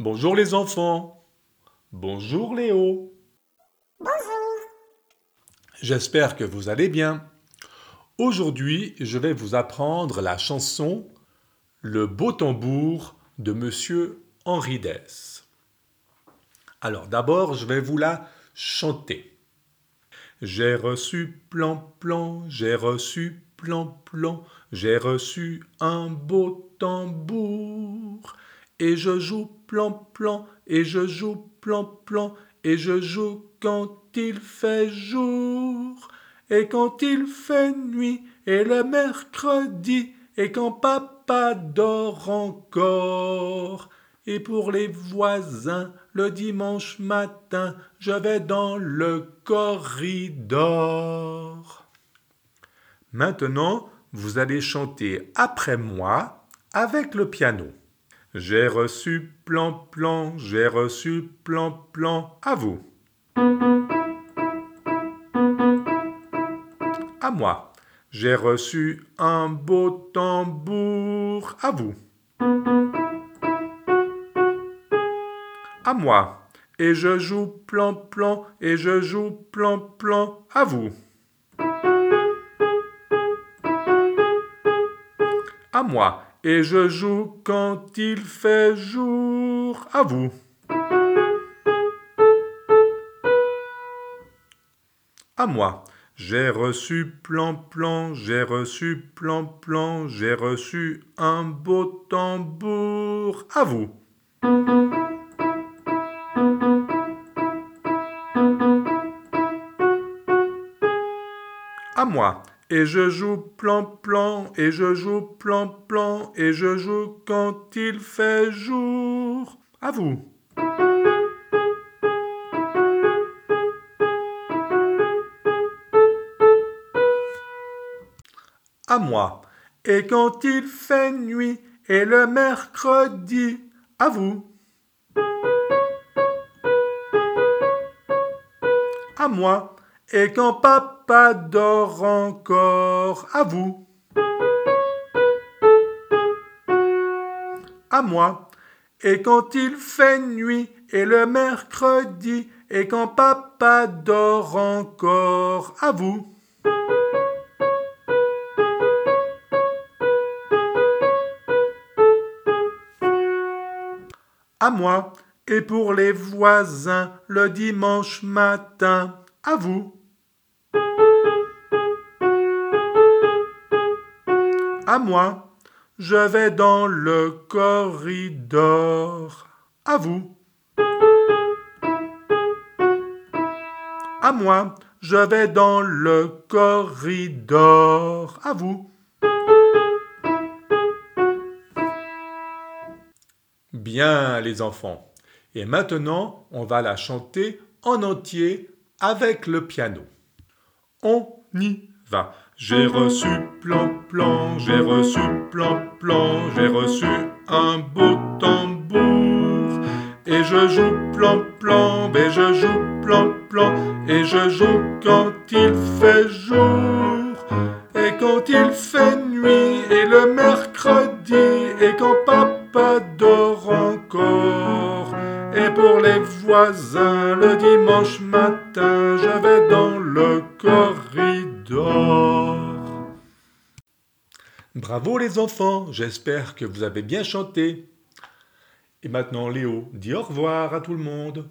Bonjour les enfants. Bonjour Léo. Bonjour. J'espère que vous allez bien. Aujourd'hui, je vais vous apprendre la chanson Le beau tambour de Monsieur Henri Dess. Alors d'abord, je vais vous la chanter. J'ai reçu plan plan, j'ai reçu plan plan, j'ai reçu un beau tambour. Et je joue plan plan, et je joue plan plan, et je joue quand il fait jour, et quand il fait nuit, et le mercredi, et quand papa dort encore. Et pour les voisins, le dimanche matin, je vais dans le corridor. Maintenant, vous allez chanter après moi avec le piano. J'ai reçu plan plan, j'ai reçu plan plan à vous. À moi. J'ai reçu un beau tambour à vous. À moi. Et je joue plan plan, et je joue plan plan à vous. À moi. Et je joue quand il fait jour à vous. À moi. J'ai reçu plan plan, j'ai reçu plan plan, j'ai reçu un beau tambour à vous. À moi. Et je joue plan plan, et je joue plan plan, et je joue quand il fait jour. À vous. À moi. Et quand il fait nuit, et le mercredi. À vous. À moi. Et quand papa dort encore, à vous. À moi. Et quand il fait nuit, et le mercredi, et quand papa dort encore, à vous. À moi. Et pour les voisins, le dimanche matin, à vous. À moi. Je vais dans le corridor. À vous. À moi. Je vais dans le corridor. À vous. Bien les enfants. Et maintenant, on va la chanter en entier avec le piano. On y va. J'ai reçu plan plan, j'ai reçu plan plan, j'ai reçu un beau tambour. Et je joue plan plan, et je joue plan plan, et je joue quand il fait jour. Et quand il fait nuit, et le mercredi, et quand papa dort encore. Et pour les voisins, le dimanche matin, je vais dans le corridor. Bravo les enfants, j'espère que vous avez bien chanté. Et maintenant Léo, dis au revoir à tout le monde.